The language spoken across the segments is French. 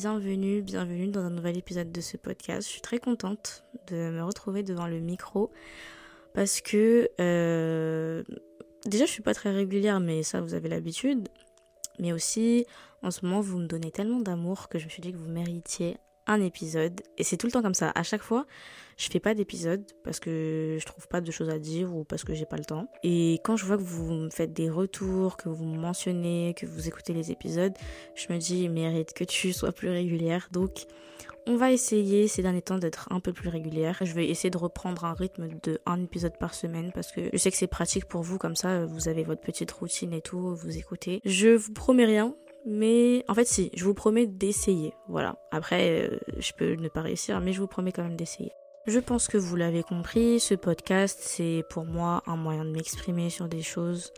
Bienvenue, bienvenue dans un nouvel épisode de ce podcast. Je suis très contente de me retrouver devant le micro parce que euh, déjà je suis pas très régulière mais ça vous avez l'habitude. Mais aussi en ce moment vous me donnez tellement d'amour que je me suis dit que vous méritiez un épisode. Et c'est tout le temps comme ça. À chaque fois, je fais pas d'épisode parce que je trouve pas de choses à dire ou parce que j'ai pas le temps. Et quand je vois que vous me faites des retours, que vous me mentionnez, que vous écoutez les épisodes, je me dis, il mérite que tu sois plus régulière. Donc, on va essayer ces derniers temps d'être un peu plus régulière. Je vais essayer de reprendre un rythme de un épisode par semaine parce que je sais que c'est pratique pour vous comme ça vous avez votre petite routine et tout, vous écoutez. Je vous promets rien, mais en fait, si, je vous promets d'essayer. Voilà. Après, euh, je peux ne pas réussir, mais je vous promets quand même d'essayer. Je pense que vous l'avez compris, ce podcast, c'est pour moi un moyen de m'exprimer sur des choses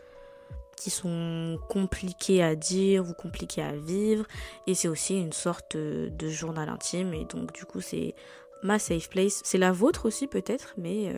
qui sont compliquées à dire ou compliquées à vivre. Et c'est aussi une sorte de journal intime. Et donc, du coup, c'est ma safe place. C'est la vôtre aussi, peut-être, mais euh,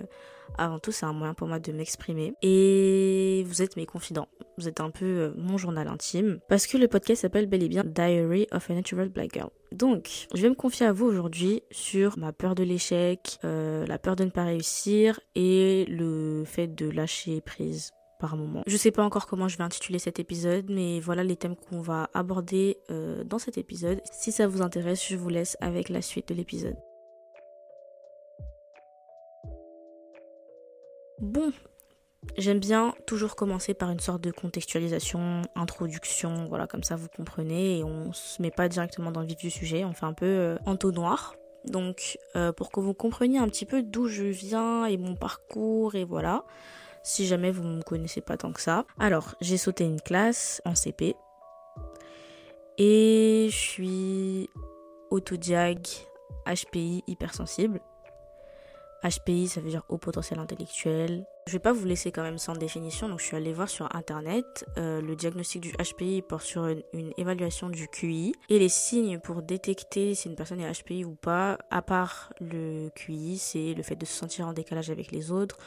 avant tout, c'est un moyen pour moi de m'exprimer. Et vous êtes mes confidents. Vous êtes un peu euh, mon journal intime. Parce que le podcast s'appelle bel et bien Diary of a Natural Black Girl. Donc, je vais me confier à vous aujourd'hui sur ma peur de l'échec, euh, la peur de ne pas réussir et le fait de lâcher prise par moment. Je sais pas encore comment je vais intituler cet épisode, mais voilà les thèmes qu'on va aborder euh, dans cet épisode. Si ça vous intéresse, je vous laisse avec la suite de l'épisode. Bon, j'aime bien toujours commencer par une sorte de contextualisation, introduction, voilà, comme ça vous comprenez et on se met pas directement dans le vif du sujet, on fait un peu euh, entonnoir. Donc, euh, pour que vous compreniez un petit peu d'où je viens et mon parcours et voilà, si jamais vous ne me connaissez pas tant que ça. Alors, j'ai sauté une classe en CP et je suis autodiag HPI hypersensible. HPI, ça veut dire haut potentiel intellectuel. Je vais pas vous laisser quand même sans définition, donc je suis allée voir sur internet. Euh, le diagnostic du HPI porte sur une, évaluation du QI et les signes pour détecter si une personne est HPI ou pas, à part le QI, c'est le fait de se sentir en décalage avec les autres,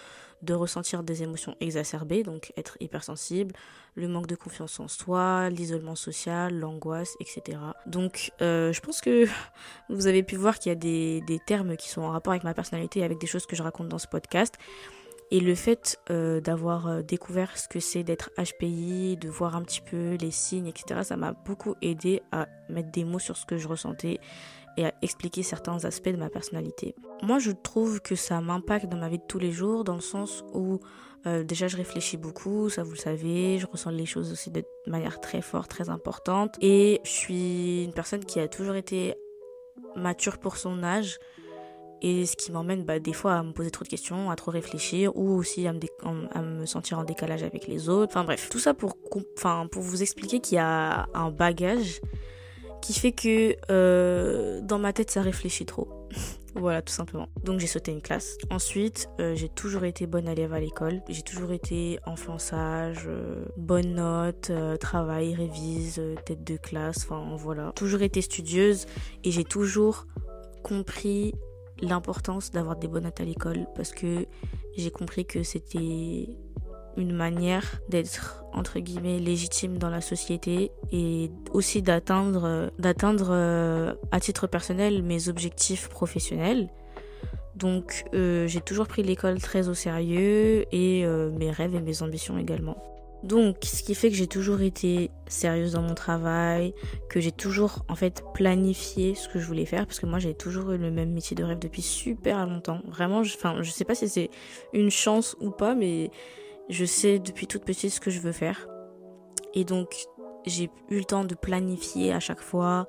de ressentir des émotions exacerbées, donc être hypersensible, le manque de confiance en soi, l'isolement social, l'angoisse, etc. Donc euh, je pense que vous avez pu voir qu'il y a des, des termes qui sont en rapport avec ma personnalité et avec des choses que je raconte dans ce podcast. Et le fait euh, d'avoir euh, découvert ce que c'est d'être HPI, de voir un petit peu les signes, etc., ça m'a beaucoup aidé à mettre des mots sur ce que je ressentais et à expliquer certains aspects de ma personnalité. Moi, je trouve que ça m'impacte dans ma vie de tous les jours, dans le sens où euh, déjà je réfléchis beaucoup, ça vous le savez, je ressens les choses aussi de manière très forte, très importante, et je suis une personne qui a toujours été mature pour son âge. Et ce qui m'emmène bah, des fois à me poser trop de questions, à trop réfléchir, ou aussi à me, sentir en décalage avec les autres. Enfin bref, tout ça pour, enfin, pour vous expliquer qu'il y a un bagage qui fait que euh, dans ma tête ça réfléchit trop. voilà, tout simplement. Donc j'ai sauté une classe. Ensuite, euh, j'ai toujours été bonne élève à l'école. J'ai toujours été enfant sage, euh, bonne note, travail, révise, tête de classe, enfin voilà. Toujours été studieuse et j'ai toujours compris l'importance d'avoir des bonnes notes à l'école parce que j'ai compris que c'était une manière d'être entre guillemets légitime dans la société et aussi d'atteindre d'atteindre euh, à titre personnel mes objectifs professionnels. Donc euh, j'ai toujours pris l'école très au sérieux et euh, mes rêves et mes ambitions également. Donc, ce qui fait que j'ai toujours été sérieuse dans mon travail, que j'ai toujours en fait planifié ce que je voulais faire, parce que moi j'ai toujours eu le même métier de rêve depuis super longtemps. Vraiment, je, enfin, je sais pas si c'est une chance ou pas, mais je sais depuis toute petite ce que je veux faire. Et donc, j'ai eu le temps de planifier à chaque fois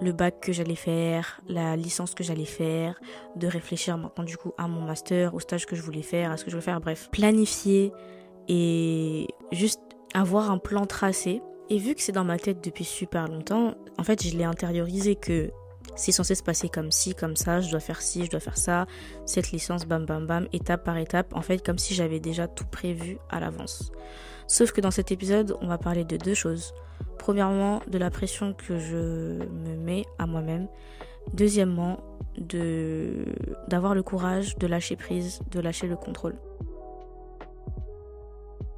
le bac que j'allais faire, la licence que j'allais faire, de réfléchir maintenant du coup à mon master, au stage que je voulais faire, à ce que je veux faire, bref, planifier et juste avoir un plan tracé Et vu que c'est dans ma tête depuis super longtemps, en fait, je l'ai intériorisé que c'est censé se passer comme ci, comme ça, je dois faire ci, je dois faire ça, cette licence, bam bam bam, étape par étape, en fait, comme si j'avais déjà tout prévu à l'avance. Sauf que dans cet épisode, on va parler de deux choses. Premièrement, de la pression que je me mets à moi-même. Deuxièmement, de d'avoir le courage de lâcher prise, de lâcher le contrôle.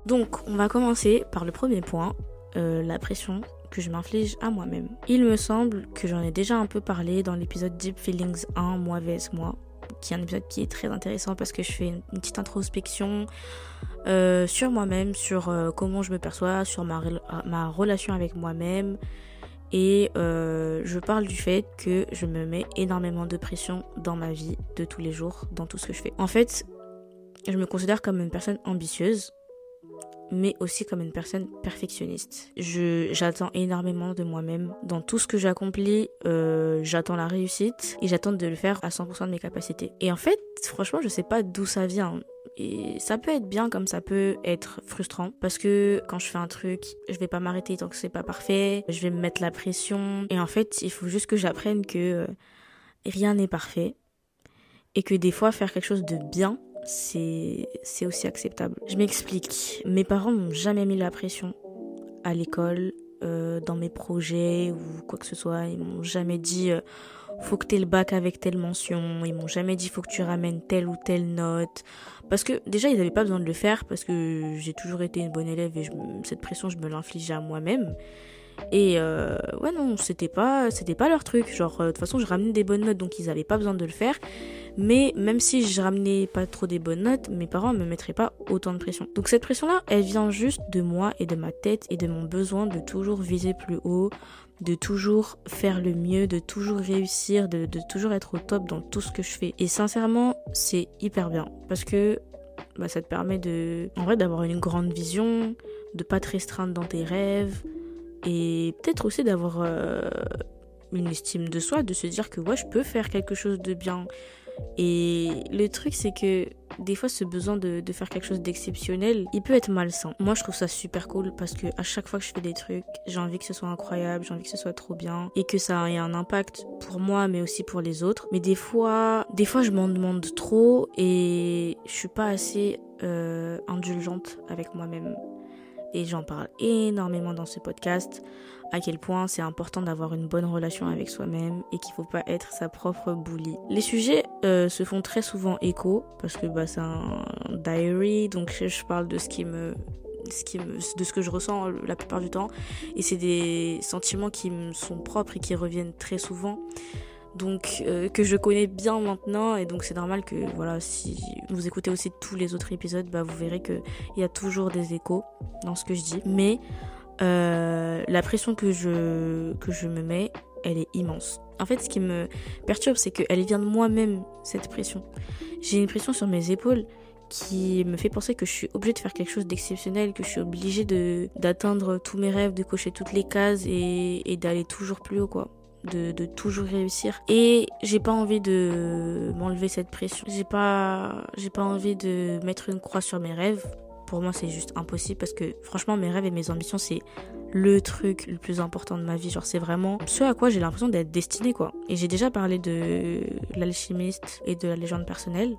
Donc, on va commencer par le premier point, euh, la pression que je m'inflige à moi-même. Il me semble que j'en ai déjà un peu parlé dans l'épisode Deep Feelings 1, Moi vs Moi, qui est un épisode qui est très intéressant parce que je fais une, petite introspection euh, sur moi-même, sur euh, comment je me perçois, sur ma, ma relation avec moi-même. Et je parle du fait que je me mets énormément de pression dans ma vie de tous les jours, dans tout ce que je fais. En fait, je me considère comme une personne ambitieuse mais aussi comme une personne perfectionniste. J'attends énormément de moi-même dans tout ce que j'accomplis. Euh, j'attends la réussite et j'attends de le faire à 100% de mes capacités. Et en fait, franchement, je sais pas d'où ça vient. Et ça peut être bien comme ça peut être frustrant parce que quand je fais un truc, je vais pas m'arrêter tant que c'est pas parfait, je vais me mettre la pression et en fait, il faut juste que j'apprenne que euh, rien n'est parfait et que des fois faire quelque chose de bien, c'est aussi acceptable. Je m'explique. Mes parents m'ont jamais mis la pression à l'école, euh, dans mes projets ou quoi que ce soit. Ils m'ont jamais dit euh, faut que tu aies le bac avec telle mention. Ils m'ont jamais dit faut que tu ramènes telle ou telle note. Parce que déjà, ils n'avaient pas besoin de le faire parce que j'ai toujours été une bonne élève et cette pression, je me l'infligeais à moi-même. Et euh, ouais, non, c'était pas, c'était pas leur truc. Genre, de toute façon, je ramenais des bonnes notes donc ils n'avaient pas besoin de le faire. Mais même si je ramenais pas trop des bonnes notes, mes parents me mettraient pas autant de pression. Donc cette pression-là, elle vient juste de moi et de ma tête et de mon besoin de toujours viser plus haut, de toujours faire le mieux, de toujours réussir, de, toujours être au top dans tout ce que je fais. Et sincèrement, c'est hyper bien parce que bah, ça te permet de, en vrai, d'avoir une grande vision, de pas te restreindre dans tes rêves et peut-être aussi d'avoir euh, une estime de soi, de se dire que ouais, je peux faire quelque chose de bien. Et le truc, c'est que des fois, ce besoin de, faire quelque chose d'exceptionnel, il peut être malsain. Moi, je trouve ça super cool parce que à chaque fois que je fais des trucs, j'ai envie que ce soit incroyable, j'ai envie que ce soit trop bien et que ça ait un impact pour moi, mais aussi pour les autres. Mais des fois, des fois, je m'en demande trop et je suis pas assez euh, indulgente avec moi-même. Et j'en parle énormément dans ce podcast à quel point c'est important d'avoir une bonne relation avec soi-même et qu'il faut pas être sa propre bully. Les sujets euh, se font très souvent écho parce que bah, c'est un diary, donc je parle de de ce que je ressens la plupart du temps et c'est des sentiments qui me sont propres et qui reviennent très souvent donc euh, que je connais bien maintenant et donc c'est normal que voilà si vous écoutez aussi tous les autres épisodes bah vous verrez que il y a toujours des échos dans ce que je dis mais euh, la pression que je, que je me mets, elle est immense. En fait, ce qui me perturbe, c'est qu'elle vient de moi-même, cette pression. J'ai une pression sur mes épaules qui me fait penser que je suis obligée de faire quelque chose d'exceptionnel, que je suis obligée d'atteindre tous mes rêves, de cocher toutes les cases et, et d'aller toujours plus haut, quoi. De, toujours réussir et j'ai pas envie de m'enlever cette pression j'ai pas j'ai pas envie de mettre une croix sur mes rêves pour moi, c'est juste impossible parce que franchement, mes rêves et mes ambitions, c'est le truc le plus important de ma vie. Genre, c'est vraiment ce à quoi j'ai l'impression d'être destinée, quoi. Et j'ai déjà parlé de l'alchimiste et de la légende personnelle.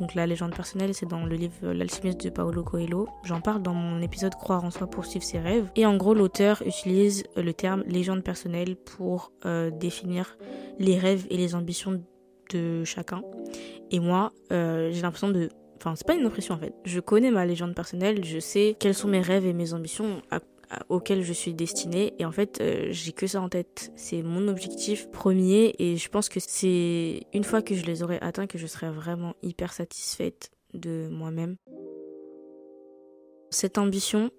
Donc, la légende personnelle, c'est dans le livre L'alchimiste de Paolo Coelho. J'en parle dans mon épisode Croire en soi pour suivre ses rêves. Et en gros, l'auteur utilise le terme légende personnelle pour euh, définir les rêves et les ambitions de chacun. Et moi, euh, j'ai l'impression de Enfin, c'est pas une impression en fait. Je connais ma légende personnelle, je sais quels sont mes rêves et mes ambitions auxquels je suis destinée. Et en fait euh, j'ai que ça en tête. C'est mon objectif premier et je pense que c'est une fois que je les aurai atteints que je serai vraiment hyper satisfaite de moi-même. Cette ambition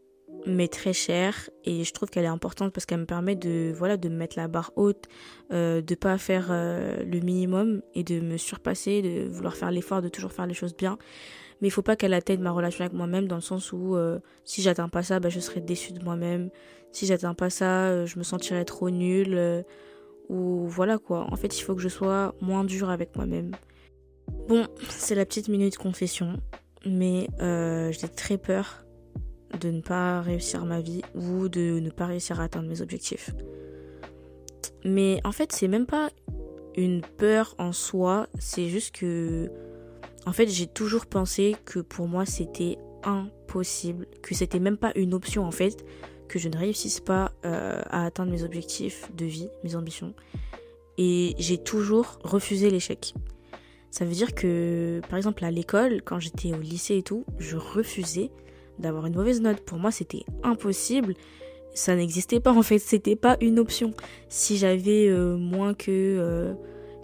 m'est très chère et je trouve qu'elle est importante parce qu'elle me permet de voilà de mettre la barre haute euh, de pas faire euh, le minimum et de me surpasser de vouloir faire l'effort de toujours faire les choses bien. Mais il faut pas qu'elle atteigne ma relation avec moi-même dans le sens où euh, si j'atteins pas ça bah, je serai déçue de moi-même. Si j'atteins pas ça euh, je me sentirai trop nulle ou voilà quoi. En fait il faut que je sois moins dure avec moi-même. Bon c'est la petite minute confession mais j'ai très peur de ne pas réussir ma vie ou de ne pas réussir à atteindre mes objectifs. Mais en fait, c'est même pas une peur en soi, c'est juste que en fait, j'ai toujours pensé que pour moi c'était impossible, que c'était même pas une option en fait, que je ne réussisse pas euh, à atteindre mes objectifs de vie, mes ambitions. Et j'ai toujours refusé l'échec. Ça veut dire que, par exemple, à l'école, quand j'étais au lycée et tout, je refusais d'avoir une mauvaise note. Pour moi, c'était impossible. Ça n'existait pas en fait, c'était pas une option. Si j'avais euh, moins que euh,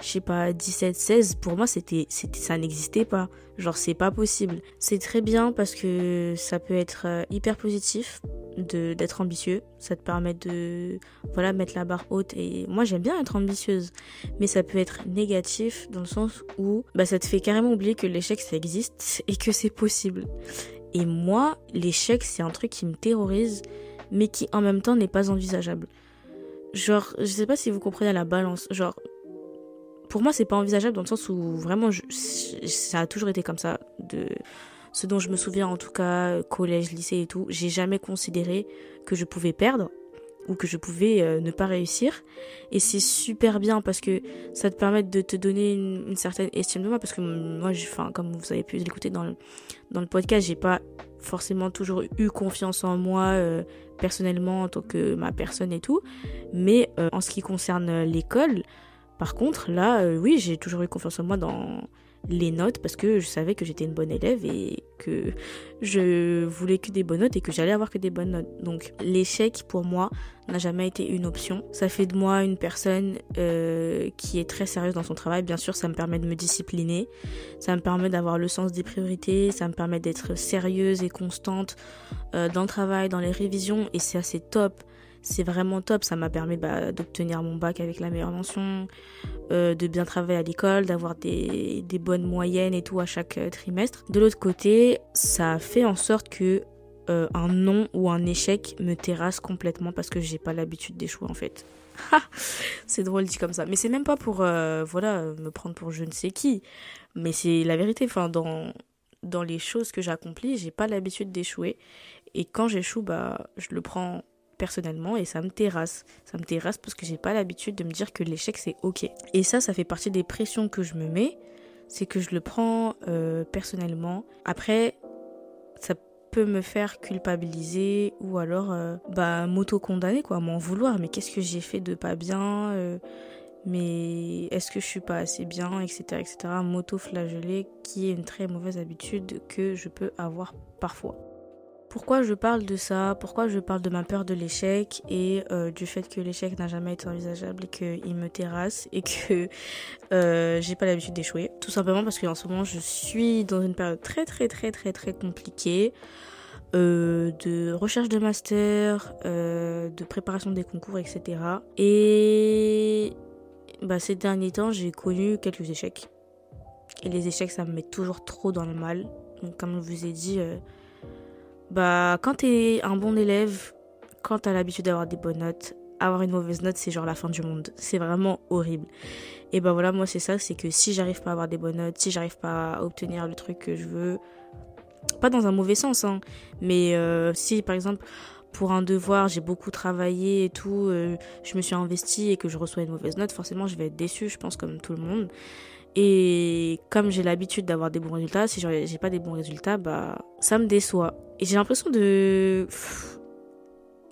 je sais pas, 17, 16, pour moi, c'était, c'était, ça n'existait pas. Genre, c'est pas possible. C'est très bien parce que ça peut être euh, hyper positif de, d'être ambitieux. Ça te permet de, voilà, mettre la barre haute. Et moi, j'aime bien être ambitieuse. Mais ça peut être négatif dans le sens où, bah, ça te fait carrément oublier que l'échec, ça existe et que c'est possible. Et moi, l'échec, c'est un truc qui me terrorise, mais qui en même temps n'est pas envisageable. Genre, je sais pas si vous comprenez la balance. Genre, pour moi, c'est pas envisageable dans le sens où vraiment, ça a toujours été comme ça. De ce dont je me souviens, en tout cas, collège, lycée et tout, j'ai jamais considéré que je pouvais perdre ou que je pouvais euh, ne pas réussir. Et c'est super bien parce que ça te permet de te donner une, certaine estime de moi. Parce que moi, enfin, comme vous avez pu l'écouter dans le, dans le podcast, j'ai pas forcément toujours eu confiance en moi euh, personnellement en tant que ma personne et tout. Mais euh, en ce qui concerne l'école, par contre, là, oui, j'ai toujours eu confiance en moi dans les notes parce que je savais que j'étais une bonne élève et que je voulais que des bonnes notes et que j'allais avoir que des bonnes notes. Donc l'échec pour moi n'a jamais été une option. Ça fait de moi une personne euh, qui est très sérieuse dans son travail. Bien sûr, ça me permet de me discipliner, ça me permet d'avoir le sens des priorités, ça me permet d'être sérieuse et constante euh, dans le travail, dans les révisions et c'est assez top c'est vraiment top. Ça m'a permis bah, d'obtenir mon bac avec la meilleure mention, euh, de bien travailler à l'école, d'avoir des, bonnes moyennes et tout à chaque euh, trimestre. De l'autre côté, ça fait en sorte que euh, un non ou un échec me terrasse complètement parce que j'ai pas l'habitude d'échouer en fait. c'est drôle dit comme ça. Mais c'est même pas pour voilà me prendre pour je ne sais qui. Mais c'est la vérité. Enfin, dans, dans les choses que j'accomplis, j'ai pas l'habitude d'échouer. Et quand j'échoue, bah, je le prends personnellement et ça me terrasse. Ça me terrasse parce que j'ai pas l'habitude de me dire que l'échec c'est ok. Et ça, ça fait partie des pressions que je me mets. C'est que je le prends euh, personnellement. Après, ça peut me faire culpabiliser ou alors euh, bah m'auto-condamner quoi, m'en vouloir. Mais qu'est-ce que j'ai fait de pas bien euh, mais est-ce que je suis pas assez bien, etc., etc. M'auto-flageller, qui est une très mauvaise habitude que je peux avoir parfois. Pourquoi je parle de ça Pourquoi je parle de ma peur de l'échec et euh, du fait que l'échec n'a jamais été envisageable et qu'il me terrasse et que euh, j'ai pas l'habitude d'échouer Tout simplement parce qu'en ce moment je suis dans une période très très très très très compliquée. Euh, de recherche de master, de préparation des concours, etc. Et bah, ces derniers temps, j'ai connu quelques échecs. Et les échecs, ça me met toujours trop dans le mal. Donc, comme je vous ai dit, bah, quand t'es un bon élève, quand t'as l'habitude d'avoir des bonnes notes, avoir une mauvaise note, c'est genre la fin du monde. C'est vraiment horrible. Et bah voilà, moi c'est ça, c'est que si j'arrive pas à avoir des bonnes notes, si j'arrive pas à obtenir le truc que je veux, pas dans un mauvais sens, hein, mais euh, si par exemple pour un devoir j'ai beaucoup travaillé et tout, euh, je me suis investi et que je reçois une mauvaise note, forcément je vais être déçue, je pense comme tout le monde. Et comme j'ai l'habitude d'avoir des bons résultats, si j'ai pas des bons résultats, bah ça me déçoit. Et j'ai l'impression de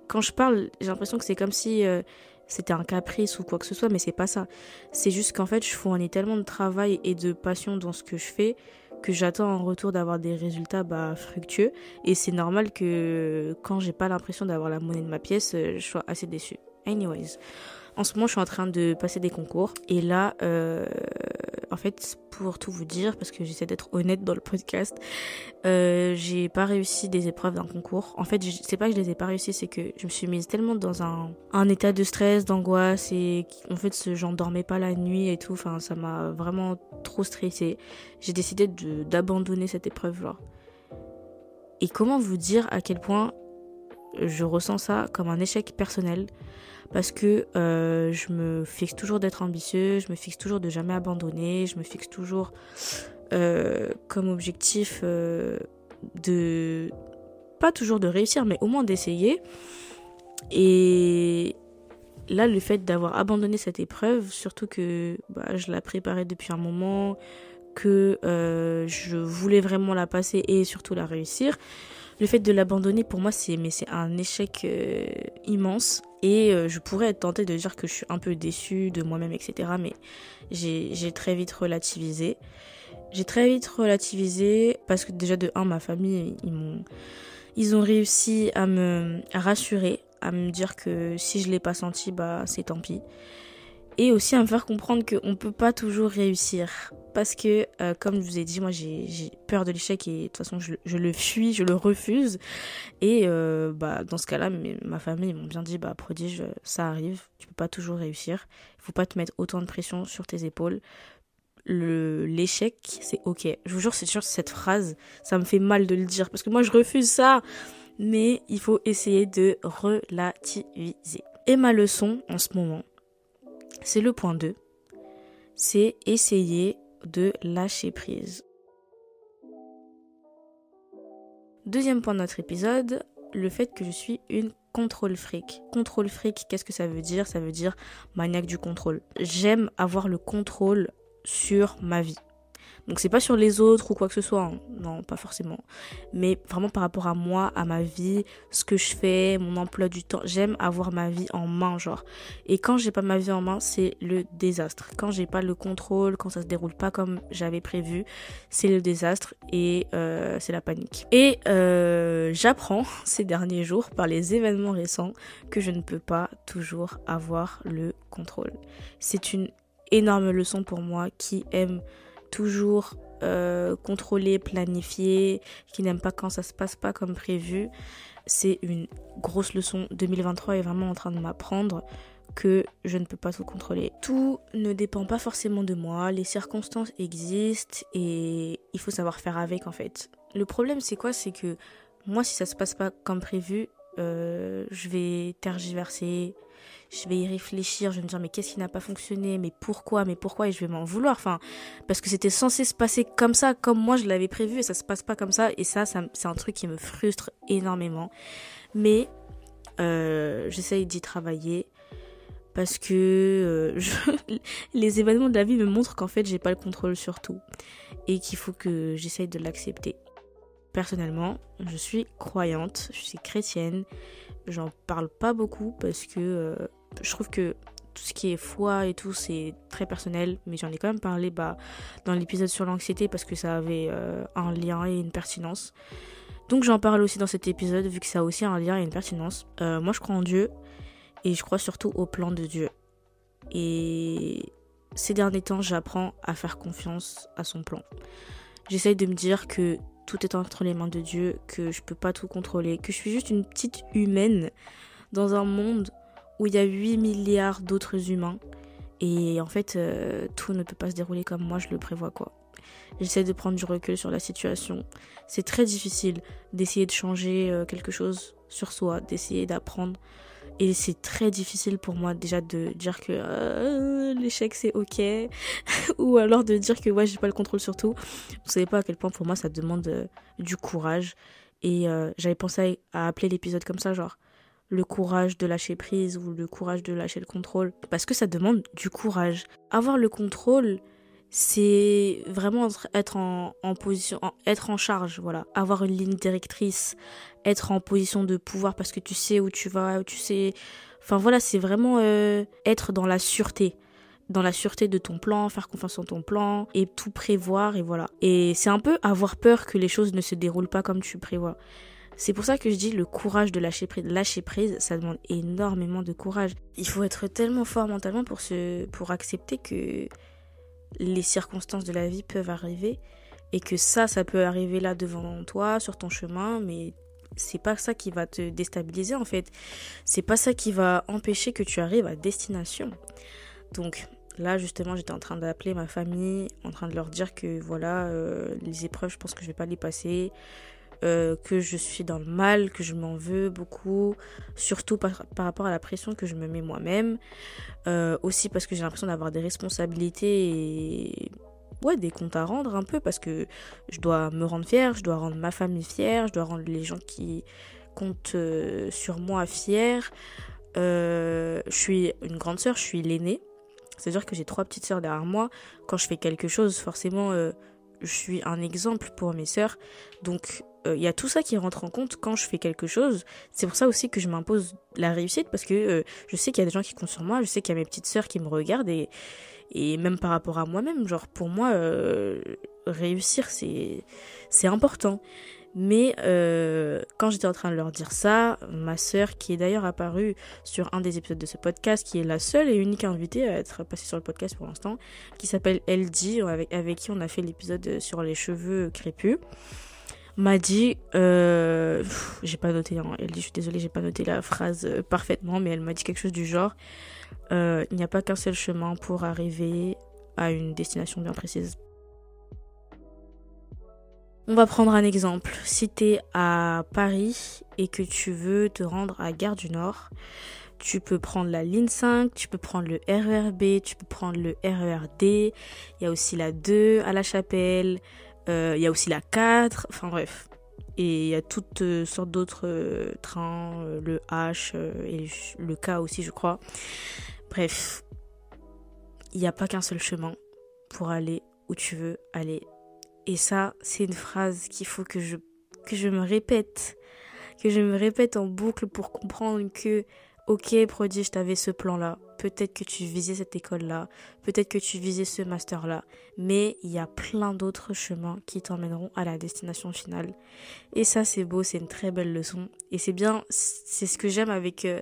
quand je parle, j'ai l'impression que c'est comme si euh, c'était un caprice ou quoi que ce soit, mais c'est pas ça. C'est juste qu'en fait, je fournis tellement de travail et de passion dans ce que je fais que j'attends en retour d'avoir des résultats bah, fructueux. Et c'est normal que quand j'ai pas l'impression d'avoir la monnaie de ma pièce, euh, je sois assez déçue. Anyways, en ce moment, je suis en train de passer des concours. Et là, euh, en fait, pour tout vous dire, parce que j'essaie d'être honnête dans le podcast, euh, j'ai pas réussi des épreuves d'un concours. En fait, c'est pas que je les ai pas réussi, c'est que je me suis mise tellement dans un, état de stress, d'angoisse, et en fait, j'en dormais pas la nuit et tout. Enfin, ça m'a vraiment trop stressée. J'ai décidé d'abandonner cette épreuve-là. Et comment vous dire à quel point je ressens ça comme un échec personnel parce que euh, je me fixe toujours d'être ambitieux, je me fixe toujours de jamais abandonner, je me fixe toujours euh, comme objectif euh, de pas toujours de réussir, mais au moins d'essayer. Et là, le fait d'avoir abandonné cette épreuve, surtout que bah, je la préparais depuis un moment, que je voulais vraiment la passer et surtout la réussir, le fait de l'abandonner pour moi, c'est mais c'est un échec euh, immense. Et euh, je pourrais être tentée de dire que je suis un peu déçue de moi-même, etc. Mais j'ai très vite relativisé. J'ai très vite relativisé parce que déjà de un, ma famille, ils ont réussi à me rassurer, à me dire que si je l'ai pas senti, bah c'est tant pis. Et aussi à me faire comprendre qu'on ne peut pas toujours réussir. Parce que, euh, comme je vous ai dit, moi j'ai peur de l'échec et de toute façon je, je, le fuis, je le refuse. Et euh, bah, dans ce cas-là, ma famille m'ont bien dit, bah prodige, ça arrive, tu peux pas toujours réussir. Il faut pas te mettre autant de pression sur tes épaules l'échec, c'est ok. Je vous jure, c'est sûr, cette phrase, ça me fait mal de le dire parce que moi, je refuse ça. Mais il faut essayer de relativiser. Et ma leçon en ce moment, c'est le point 2. C'est essayer de lâcher prise. Deuxième point de notre épisode, le fait que je suis une contrôle fric. Contrôle fric, qu'est-ce que ça veut dire? Ça veut dire maniaque du contrôle. J'aime avoir le contrôle sur ma vie. Donc c'est pas sur les autres ou quoi que ce soit, hein. non, pas forcément. Mais vraiment par rapport à moi, à ma vie, ce que je fais, mon emploi du temps, j'aime avoir ma vie en main, genre. Et quand j'ai pas ma vie en main, c'est le désastre. Quand j'ai pas le contrôle, quand ça se déroule pas comme j'avais prévu, c'est le désastre et euh, c'est la panique. Et euh, j'apprends ces derniers jours par les événements récents que je ne peux pas toujours avoir le contrôle. C'est une énorme leçon pour moi qui aime toujours euh, contrôler, planifier, qui n'aime pas quand ça se passe pas comme prévu. C'est une grosse leçon. 2023 est vraiment en train de m'apprendre que je ne peux pas tout contrôler. Tout ne dépend pas forcément de moi, les circonstances existent et il faut savoir faire avec en fait. Le problème c'est quoi? C'est que moi si ça se passe pas comme prévu, euh, je vais tergiverser, je vais y réfléchir, je vais me dire mais qu'est-ce qui n'a pas fonctionné, mais pourquoi, mais pourquoi et je vais m'en vouloir, enfin parce que c'était censé se passer comme ça, comme moi je l'avais prévu et ça se passe pas comme ça et ça, c'est un truc qui me frustre énormément, mais euh, j'essaye d'y travailler parce que euh, les événements de la vie me montrent qu'en fait j'ai pas le contrôle sur tout et qu'il faut que j'essaye de l'accepter. Personnellement, je suis croyante, je suis chrétienne, j'en parle pas beaucoup parce que euh, je trouve que tout ce qui est foi et tout, c'est très personnel, mais j'en ai quand même parlé bah, dans l'épisode sur l'anxiété parce que ça avait euh, un lien et une pertinence. Donc j'en parle aussi dans cet épisode vu que ça a aussi un lien et une pertinence. Euh, moi je crois en Dieu et je crois surtout au plan de Dieu. Et ces derniers temps, j'apprends à faire confiance à son plan. J'essaye de me dire que tout est entre les mains de Dieu, que je peux pas tout contrôler, que je suis juste une petite humaine dans un monde où il y a 8 milliards d'autres humains. Et en fait, euh, tout ne peut pas se dérouler comme moi je le prévois, quoi. J'essaie de prendre du recul sur la situation. C'est très difficile d'essayer de changer euh, quelque chose sur soi, d'essayer d'apprendre. Et c'est très difficile pour moi déjà de dire que euh, l'échec c'est ok. Ou alors de dire que ouais, j'ai pas le contrôle sur tout. Vous savez pas à quel point pour moi ça demande du courage. Et j'avais pensé à appeler l'épisode comme ça, genre le courage de lâcher prise ou le courage de lâcher le contrôle. Parce que ça demande du courage. Avoir le contrôle, c'est vraiment être en, position, être en charge, voilà. Avoir une ligne directrice, être en position de pouvoir parce que tu sais où tu vas, tu sais. Enfin voilà, c'est vraiment euh, être dans la sûreté dans la sûreté de ton plan, faire confiance en ton plan et tout prévoir et voilà. Et c'est un peu avoir peur que les choses ne se déroulent pas comme tu prévois. C'est pour ça que je dis le courage de lâcher prise. Lâcher prise, ça demande énormément de courage. Il faut être tellement fort mentalement pour, se, pour accepter que les circonstances de la vie peuvent arriver et que ça, ça peut arriver là devant toi, sur ton chemin, mais c'est pas ça qui va te déstabiliser en fait. C'est pas ça qui va empêcher que tu arrives à destination. Donc là justement j'étais en train d'appeler ma famille, en train de leur dire que voilà euh, les épreuves je pense que je vais pas les passer, euh, que je suis dans le mal, que je m'en veux beaucoup, surtout par, rapport à la pression que je me mets moi-même, euh, aussi parce que j'ai l'impression d'avoir des responsabilités et ouais, des comptes à rendre un peu parce que je dois me rendre fière, je dois rendre ma famille fière, je dois rendre les gens qui comptent euh, sur moi fiers. Je suis une grande sœur, je suis l'aînée. C'est-à-dire que j'ai trois petites sœurs derrière moi. Quand je fais quelque chose, forcément, je suis un exemple pour mes sœurs. Donc, il y a tout ça qui rentre en compte quand je fais quelque chose. C'est pour ça aussi que je m'impose la réussite parce que je sais qu'il y a des gens qui comptent sur moi, je sais qu'il y a mes petites sœurs qui me regardent et, et même par rapport à moi-même, genre pour moi, euh, réussir c'est c'est important. Mais euh, quand j'étais en train de leur dire ça, ma sœur, qui est d'ailleurs apparue sur un des épisodes de ce podcast, qui est la seule et unique invitée à être passée sur le podcast pour l'instant, qui s'appelle LD, avec, avec qui on a fait l'épisode sur les cheveux crépus, m'a dit, euh, j'ai pas noté, hein, LD, je suis désolée, j'ai pas noté la phrase parfaitement, mais elle m'a dit quelque chose du genre, euh, il n'y a pas qu'un seul chemin pour arriver à une destination bien précise. On va prendre un exemple. Si tu es à Paris et que tu veux te rendre à Gare du Nord, tu peux prendre la ligne 5, tu peux prendre le RERB, tu peux prendre le RERD, il y a aussi la 2 à la chapelle, euh, il y a aussi la 4, enfin bref. Et il y a toutes euh, sortes d'autres trains, le H et le K aussi je crois. Bref, il n'y a pas qu'un seul chemin pour aller où tu veux aller. Et ça, c'est une phrase qu'il faut que je, que je me répète, que je me répète en boucle pour comprendre que, ok, prodige, t'avais ce plan-là, peut-être que tu visais cette école-là, peut-être que tu visais ce master-là, mais il y a plein d'autres chemins qui t'emmèneront à la destination finale. Et ça, c'est beau, c'est une très belle leçon. Et c'est bien, c'est ce que j'aime avec... Euh,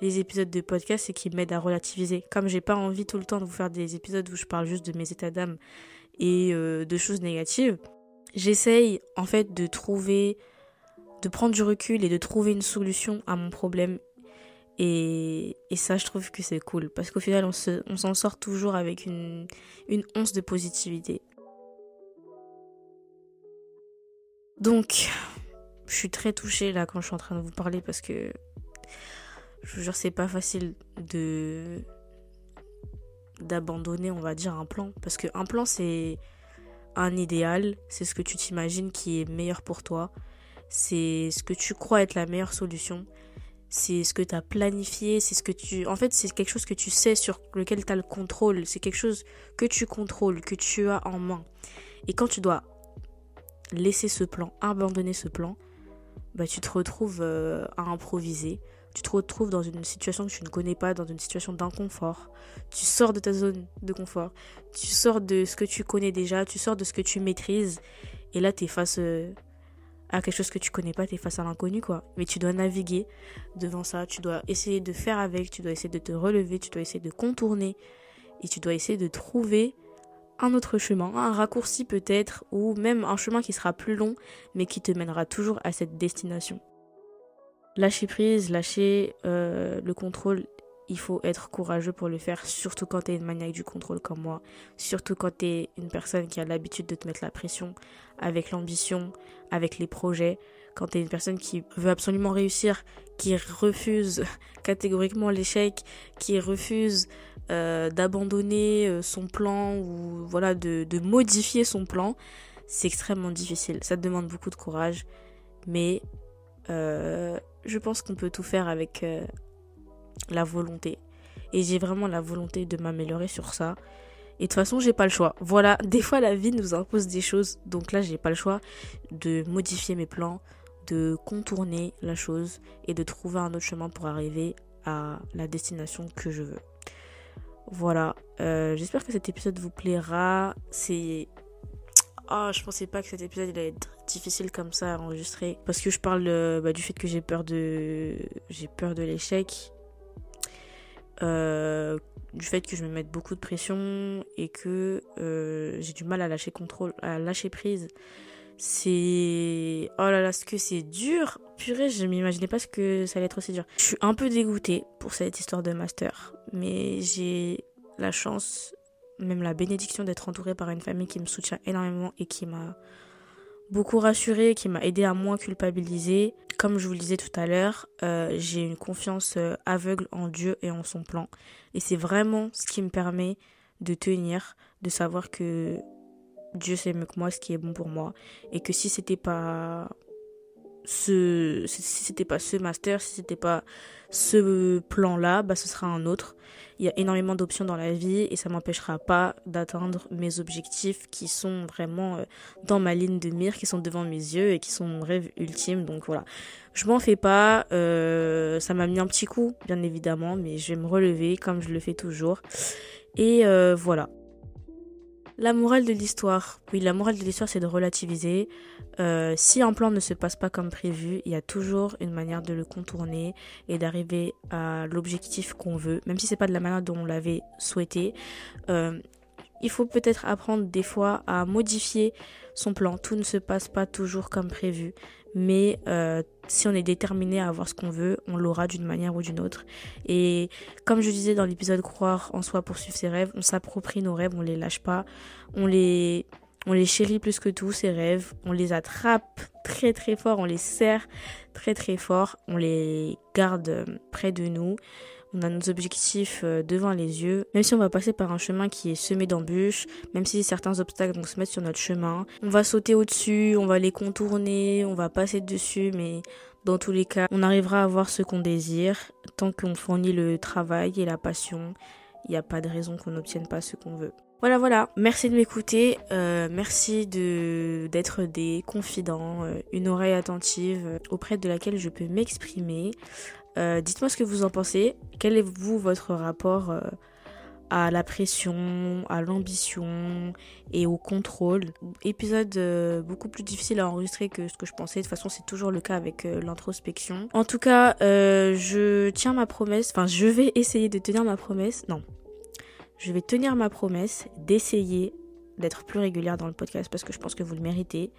les épisodes de podcast, c'est qu'ils m'aident à relativiser. Comme j'ai pas envie tout le temps de vous faire des épisodes où je parle juste de mes états d'âme et euh, de choses négatives, j'essaye en fait de trouver, de prendre du recul et de trouver une solution à mon problème. Et, ça, je trouve que c'est cool parce qu'au final, on s'en sort toujours avec une, une once de positivité. Donc, je suis très touchée là quand je suis en train de vous parler parce que je vous jure, c'est pas facile de d'abandonner, on va dire, un plan. Parce qu'un plan, c'est un idéal, c'est ce que tu t'imagines qui est meilleur pour toi, c'est ce que tu crois être la meilleure solution, c'est ce que tu as planifié, c'est ce que tu... En fait, c'est quelque chose que tu sais sur lequel tu as le contrôle, c'est quelque chose que tu contrôles, que tu as en main. Et quand tu dois laisser ce plan, abandonner ce plan, bah, tu te retrouves euh, à improviser, tu te retrouves dans une situation que tu ne connais pas, dans une situation d'inconfort. Tu sors de ta zone de confort. Tu sors de ce que tu connais déjà, tu sors de ce que tu maîtrises. Et là, tu es face euh, à quelque chose que tu connais pas, tu es face à l'inconnu, quoi. Mais tu dois naviguer devant ça, tu dois essayer de faire avec, tu dois essayer de te relever, tu dois essayer de contourner. Et tu dois essayer de trouver un autre chemin, un raccourci peut-être, ou même un chemin qui sera plus long, mais qui te mènera toujours à cette destination lâcher prise, lâcher euh, le contrôle, il faut être courageux pour le faire, surtout quand tu es une maniaque du contrôle comme moi, surtout quand tu es une personne qui a l'habitude de te mettre la pression avec l'ambition, avec les projets, quand tu es une personne qui veut absolument réussir, qui refuse catégoriquement l'échec, qui refuse euh, d'abandonner euh, son plan ou voilà de, modifier son plan, c'est extrêmement difficile. Ça demande beaucoup de courage, mais euh, je pense qu'on peut tout faire avec la volonté. Et j'ai vraiment la volonté de m'améliorer sur ça. Et de toute façon, j'ai pas le choix. Voilà, des fois la vie nous impose des choses. Donc là, j'ai pas le choix de modifier mes plans, de contourner la chose et de trouver un autre chemin pour arriver à la destination que je veux. Voilà, euh, j'espère que cet épisode vous plaira. C'est oh, je pensais pas que cet épisode allait être difficile comme ça à enregistrer. Parce que je parle euh, bah, du fait que j'ai peur de. J'ai peur de l'échec. Euh, du fait que je me mette beaucoup de pression et que euh, j'ai du mal à lâcher contrôle, à lâcher prise. C'est. Oh là là, ce que c'est dur! Purée, je m'imaginais pas ce que ça allait être aussi dur. Je suis un peu dégoûtée pour cette histoire de master. Mais j'ai la chance même la bénédiction d'être entourée par une famille qui me soutient énormément et qui m'a beaucoup rassurée, qui m'a aidé à moins culpabiliser. Comme je vous le disais tout à l'heure, euh, j'ai une confiance euh, aveugle en Dieu et en son plan. Et c'est vraiment ce qui me permet de tenir, de savoir que Dieu sait mieux que moi ce qui est bon pour moi. Et que si c'était pas ce, si c'était pas ce master, si c'était pas ce plan-là, bah, ce sera un autre. Il y a énormément d'options dans la vie et ça m'empêchera pas d'atteindre mes objectifs qui sont vraiment euh, dans ma ligne de mire, qui sont devant mes yeux et qui sont mon rêve ultime. Donc voilà, je m'en fais pas. Euh, ça m'a mis un petit coup, bien évidemment, mais je vais me relever comme je le fais toujours. Et euh, voilà. La morale de l'histoire. Oui, la morale de l'histoire, c'est de relativiser. Euh, si un plan ne se passe pas comme prévu, il y a toujours une manière de le contourner et d'arriver à l'objectif qu'on veut, même si c'est pas de la manière dont on l'avait souhaité. Euh, il faut peut-être apprendre des fois à modifier son plan. Tout ne se passe pas toujours comme prévu, mais euh, si on est déterminé à avoir ce qu'on veut, on l'aura d'une manière ou d'une autre. Et comme je disais dans l'épisode Croire en soi, poursuivre ses rêves, on s'approprie nos rêves, on les lâche pas, on les, on chérit plus que tout, ces rêves, on les attrape très très fort, on les serre très très fort, on les garde près de nous on a nos objectifs euh, devant les yeux, même si on va passer par un chemin qui est semé d'embûches, même si certains obstacles vont se mettre sur notre chemin, on va sauter au-dessus, on va les contourner, on va passer dessus, mais dans tous les cas, on arrivera à avoir ce qu'on désire tant qu'on fournit le travail et la passion. Il n'y a pas de raison qu'on n'obtienne pas ce qu'on veut. Voilà, voilà. Merci de m'écouter. Euh, merci d'être des confidents, euh, une oreille attentive auprès de laquelle je peux m'exprimer. Euh, dites-moi ce que vous en pensez. Quel est votre rapport euh, à la pression, à l'ambition et au contrôle? Épisode euh, beaucoup plus difficile à enregistrer que ce que je pensais. De toute façon, c'est toujours le cas avec l'introspection. En tout cas, je tiens ma promesse. Enfin, je vais essayer de tenir ma promesse. Non. Je vais tenir ma promesse d'essayer d'être plus régulière dans le podcast parce que je pense que vous le méritez.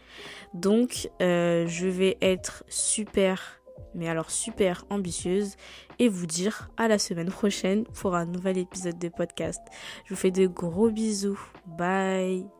Donc, je vais être super mais alors super ambitieuse, et vous dire à la semaine prochaine pour un nouvel épisode de podcast. Je vous fais de gros bisous. Bye